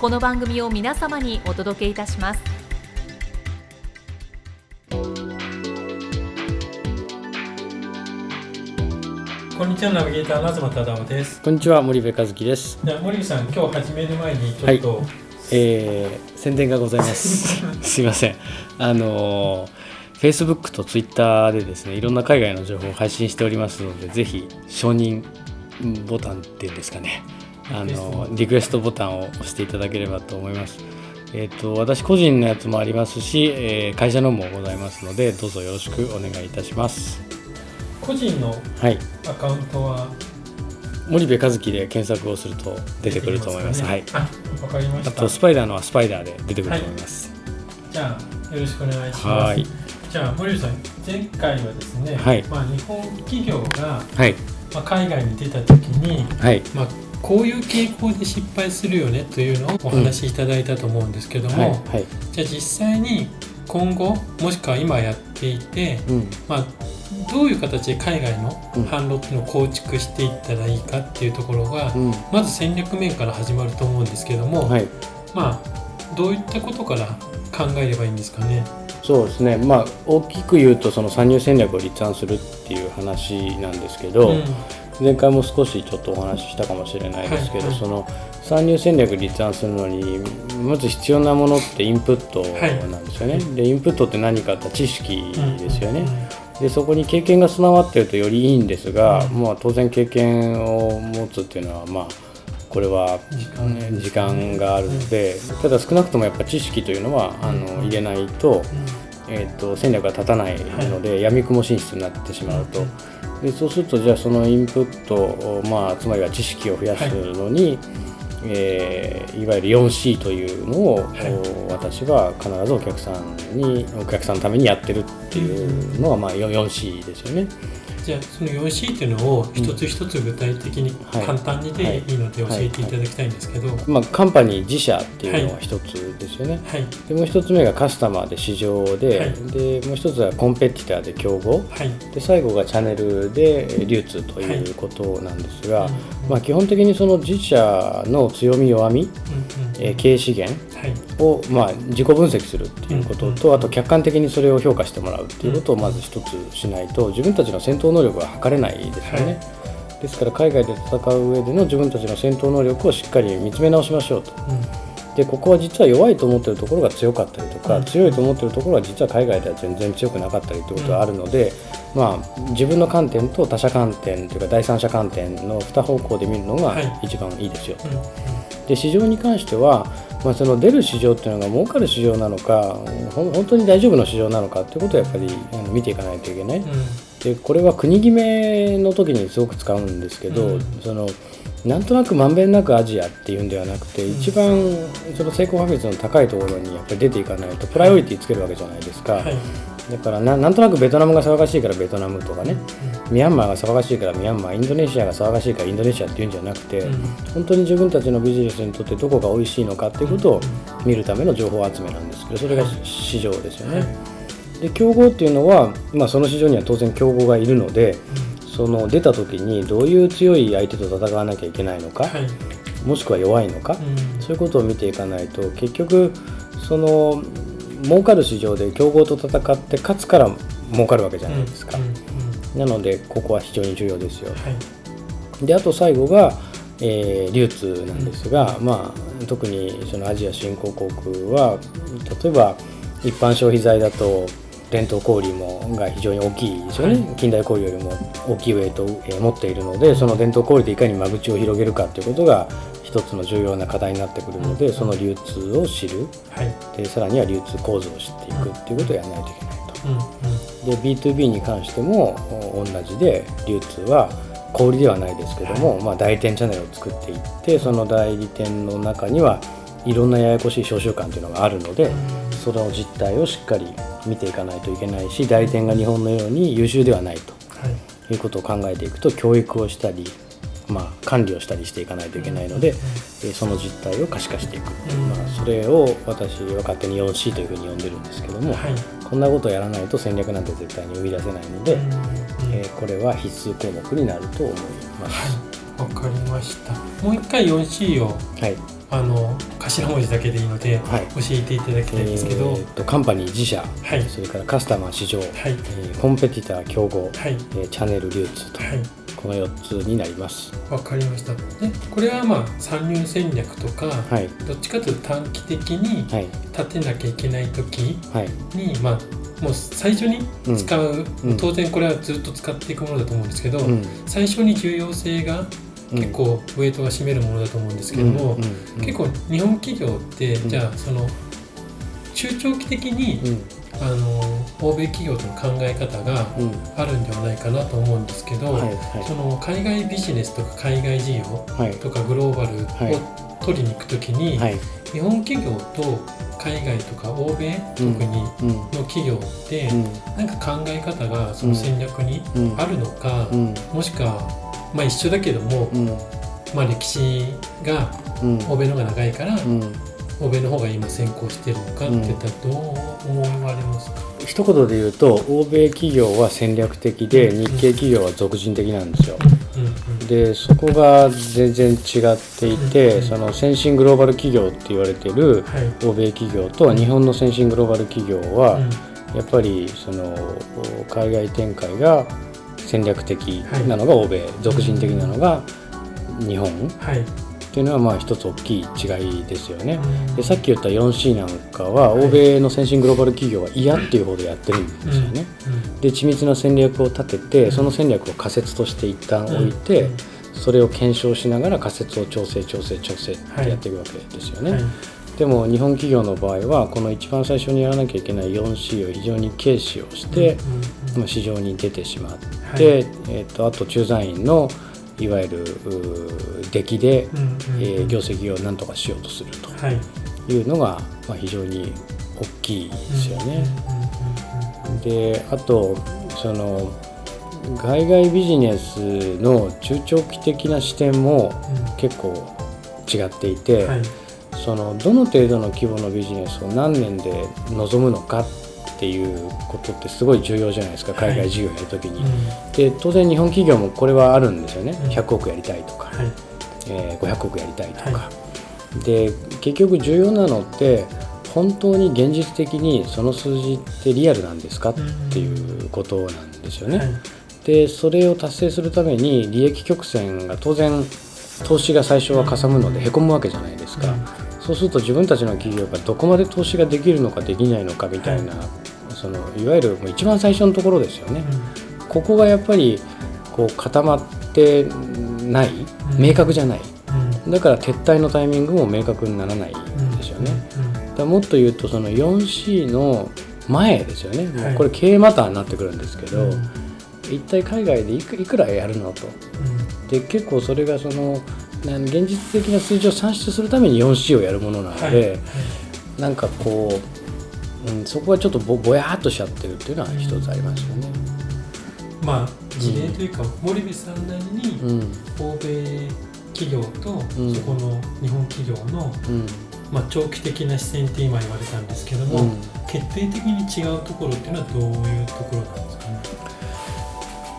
この番組を皆様にお届けいたしますこんにちはナビゲーターの東忠夫ですこんにちは森部和樹です。じゃあ森部さん今日始める前にちょっと、えー、宣伝がございます。すいません。あのー Facebook と Twitter でですね、いろんな海外の情報を配信しておりますので、ぜひ承認ボタンっていうんですかね、あのーリクエストボタンを押していただければと思います。えっ、と私個人のやつもありますし、えー会社のもございますので、どうぞよろしくお願いいたします。個人のはい、アカウントは？森部和樹で検索をすると出てくると思います。はい。あわかりましたあとスパイダーのはスパイダーで出てくると思います。じゃあよろしくお願いしますはいじゃあ森部さん前回はですね、はいまあ、日本企業が、はい。まあ、海外に出た時に、はい。まあ、こういう傾向で失敗するよねというのをお話しいただいたと思うんですけども、はい。はい。じゃあ実際に今後もしくは今やっていて、うん。まあ、どういう形で海外のうん販路っていうのを構築していったらいいかっていうところが、うん。まず戦略面から始まると思うんですけども、はい。まあどういったことから考えればいいんですかね？そうですね。まあ、大きく言うと、その参入戦略を立案するっていう話なんですけど、うん前回も少しちょっとお話ししたかもしれないですけど、はいはい。その参入戦略立案するのに、まず必要なものってインプットなんですよね。で、インプットって何かって知識ですよね。でそこに経験が備わっているとよりいいんですが、うんまあ、当然経験を持つっていうのはまあこれは時間がある。ので、ただ少なくともやっぱ知識というのはあの入れないと,、えー、と戦略が立たないので、闇雲進出になってしまうと。でそうするとじゃあそのインプットを、まあ、つまりは知識を増やすのに、えーいわゆる 4C というのを、はい私は必ずお客さんにお客さんのためにやってるっていうのが、まあ、4 4C ですよね。じゃあその 4C っていうのを一つ一つ具体的にはい。簡単にでい。いので教えていただきたいんですけど、はい。まあ、カンパニー自社っていうのが一つですよね。でもう一つ目がカスタマーで市場で,、はい。でもう一つはコンペティターで競合。はい。で最後がチャンネルで流通ということなんですが、うんまあ、基本的にその自社の強み弱み、うんうん。えー経営資源はい。を、まあ、自己分析するっていうことと、あと客観的にそれを評価してもらうっていうことをまず一つしないと自分たちの戦闘能力が測れないですよね。ですから海外で戦う上での自分たちの戦闘能力をしっかり見つめ直しましょうと。でここは実は弱いと思ってるところが強かったりとか、うん強いと思ってるところは実は海外では全然強くなかったりということがあるので、まあ、自分の観点と他者観点というか第三者観点の2方向で見るのがはい一番いいですよ。うんうんで市場に関しては、まあ、その出る市場っていうのが儲かる市場なのか本当に大丈夫な市場なのかっていうことをやっぱり見ていかないといけない。うんでこれは国決めの時にすごく使うんですけど、うん。そのなんとなくまんべんなくアジアっていうんではなくて、うん。一番その成功確率の高いところにやっぱり出ていかないとプライオリティつけるわけじゃないですか、はい。だからななんとなくベトナムが騒がしいからベトナムとかね。ミャンマーが騒がしいからミャンマーインドネシアが騒がしいからインドネシアっていうんじゃなくて、うん。本当に自分たちのビジネスにとってどこが美味しいのかっていうことを見るための情報集めなんですけどそれが市場ですよね。で競合っていうのは、まあ、その市場には当然競合がいるのでその出た時にどういう強い相手と戦わなきゃいけないのか、はい。もしくは弱いのか、うん。そういうことを見ていかないと結局その儲かる市場で競合と戦って勝つから儲かるわけじゃないですか、うん。うん。なのでここは非常に重要ですよ。はい。であと最後がえー流通なんですが、まあ、特にそのアジア新興国は例えば一般消費財だと伝統小売もが非常に大きいですよね、はい。近代小売よりも大きいウェイトをえー持っているのでその伝統小売でいかに間口を広げるかということが一つの重要な課題になってくるので、うんその流通を知る。はい。でさらには流通構造を知っていくっていうことをやらないといけないと。で B2B に関してもお同じで流通は小売りではないですけども、まあ、代理店チャンネルを作っていってその代理店の中にはいろんなややこしい商習慣というのがあるのでその実態をしっかり見ていかないといけないし代理店が日本のように優秀ではないとはい。いうことを考えていくと教育をしたり、まあ、管理をしたりしていかないといけないので、えーその実態を可視化していく、うん。まあ、それを私は勝手に 4C というふうに呼んでるんですけども、はい。こんなことをやらないと戦略なんて絶対に生み出せないので、うんうんえーこれは必須項目になると思います。はい。わかりました。もう一回 4C をはい、あの頭文字だけでいいのではい。教えていただきたいんですけど、えーとカンパニー自社、はい。それからカスタマー市場、はい。えーコンペティター競合、はい。えーチャンネル流通と、はい。この4つになります。わかりました。でこれはまあ参入戦略とか、はい、どっちかというと短期的にはい、立てなきゃいけない時はい、に、まあ、もう最初に使う、うん。当然これはずっと使っていくものだと思うんですけど、うん。最初に重要性がうん結構ウェイトが占めるものだと思うんですけども、うんうん結構日本企業って、うん。じゃあその中長期的に、うん。あの欧米企業との考え方がうん。あるんではないかなと思うんですけど、はいその海外ビジネスとか海外事業はい。とかグローバルはい。を取りに行くときに、はい。日本企業と海外とか欧米、特にうん。の企業って、うん。なんか考え方がその戦略にうん。あるのか、うん。もしくは、まあ、一緒だけども、うん。まあ、歴史がうん。欧米の方が長いから、うん。欧米の方が今先行してるのかって言ったらどう思われますか、一言で言うと欧米企業は戦略的で日系企業は俗人的なんですよ。うん。うん。でそこが全然違っていて、うん。その先進グローバル企業って言われてるはい。欧米企業と日本の先進グローバル企業は、うん。やっぱりその海外展開が戦略的なのが欧米、俗人的なのが日本。っはい。ていうのはまあ一つ大きい違いですよね。うん。でさっき言った 4C なんかは欧米の先進グローバル企業は嫌っていうほどやってるんですよね。で緻密な戦略を立ててその戦略を仮説として一旦置いて、うん。それを検証しながら仮説を調整調整調整ってやっていくわけですよね。はいでも日本企業の場合はこの一番最初にやらなきゃいけない 4C を非常に軽視をして、うんうんまあ市場に出てしまって、はい。えー、とあと駐在員のいわゆる出来で、うんうんうん。えー業績を何とかしようとするはい。というのが、まあ、非常に大きいですよね。うんうんうんであとその海外ビジネスの中長期的な視点もうん。結構違っていて、はいそのどの程度の規模のビジネスを何年で望むのかっていうことってすごい重要じゃないですかはい。海外事業やるときに。うん。で当然日本企業もこれはあるんですよね、うん。100億やりたいとか、はい。えー500億やりたいとか。はで結局重要なのって本当に現実的にその数字ってリアルなんですかっていうことなんですよね。はい。でそれを達成するために利益曲線が当然投資が最初はかさむのでへこむわけじゃないですか、そうすると自分たちの企業がどこまで投資ができるのかできないのかみたいな、そのいわゆるもう一番最初のところですよね、ここがやっぱりこう固まってないうん。明確じゃない。うん。だから撤退のタイミングも明確にならないうんですよね、うん。だもっと言うとその 4C の前ですよね、もうはいこれ経営マターになってくるんですけど、うん。うん一体海外でいくいくらやるのと。で結構それがその現実的な数字を算出するために 4C をやるものなので、はいはい。なんかこう、うん、そこはちょっとぼぼやっとしちゃってるっていうのは一つありますよね。まあ事例というか、森部さんなりにうん。欧米企業とうん。そこの日本企業の、うん。まあ、長期的な視線って今言われたんですけども、うん。決定的に違うところっていうのはどういうところなんですかね？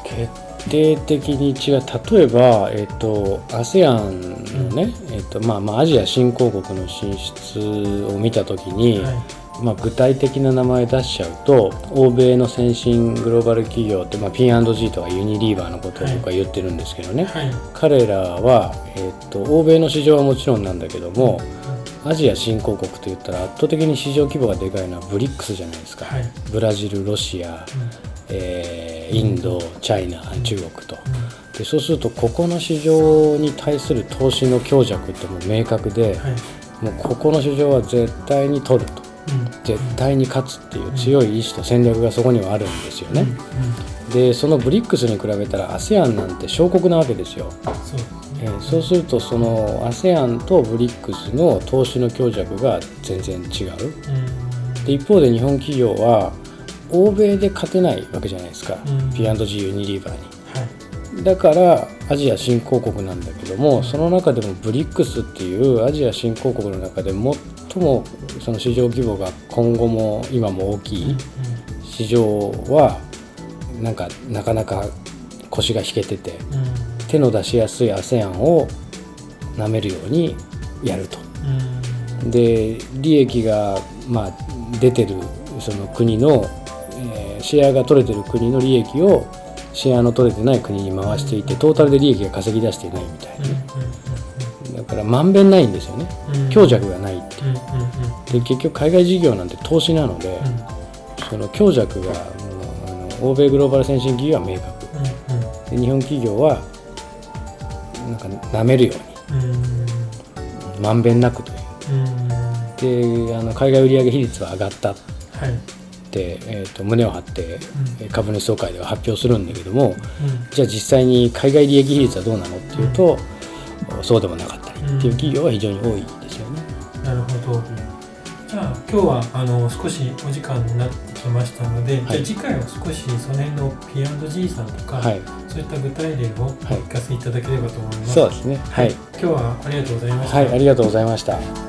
決定的に違う。例えば、えっと ASEAN のね、えっとまあ、まあアジア新興国の進出を見た時に、はい。まあ、具体的な名前出しちゃうと欧米の先進グローバル企業って、まあ、P&G とかユニリーバーのことを僕は言ってるんですけどね、はい。彼らは、えっと欧米の市場はもちろんなんだけどもアジア新興国といったら圧倒的に市場規模がでかいのはブリックスじゃないですか、はい。ブラジルロシア、えーインドチャイナ中国と。でそうするとここの市場に対する投資の強弱ってもう明確で、はい。もうここの市場は絶対に取ると。うん。絶対に勝つっていう強い意志と戦略がそこにはあるんですよね、うん。でそのブリックスに比べたら ASEAN なんて小国なわけですよ、そうですね。えーそうするとその ASEAN とブリックスの投資の強弱が全然違う。うん。で一方で日本企業は欧米で勝てないわけじゃないですか、うん。P&G ユニリーバーに。はい。だからアジア新興国なんだけどもその中でもブリックスっていうアジア新興国の中で最もその市場規模が今後も今も大きい市場はなんかなかなか腰が引けててうん。うん手の出しやすい ASEAN を舐めるようにやると。うん。で利益がまあ出てるその国の、えーシェアが取れてる国の利益をシェアの取れてない国に回していてトータルで利益が稼ぎ出していないみたいな。ねだからまんべんないんですよね。強弱がないってう。んうで結局海外事業なんて投資なのでその強弱があの欧米グローバル先進企業は明確。で日本企業はなんか舐めるように。まんべんなくという。うんであの海外売上比率は上がった。っはい。て、えー、と胸を張って株主総会では発表するんだけどもうんじゃあ実際に海外利益比率はどうなのっていうと、そうでもなかったりっていう企業は非常に多いですよね。なるほど。じゃあ今日はあの少しお時間になってきましたので、はい次回は少しその辺の P&G さんとか、はい、そういった具体例をお聞かせいただければと思います。そうですね。はい、今日はありがとうございました。はい、ありがとうございました。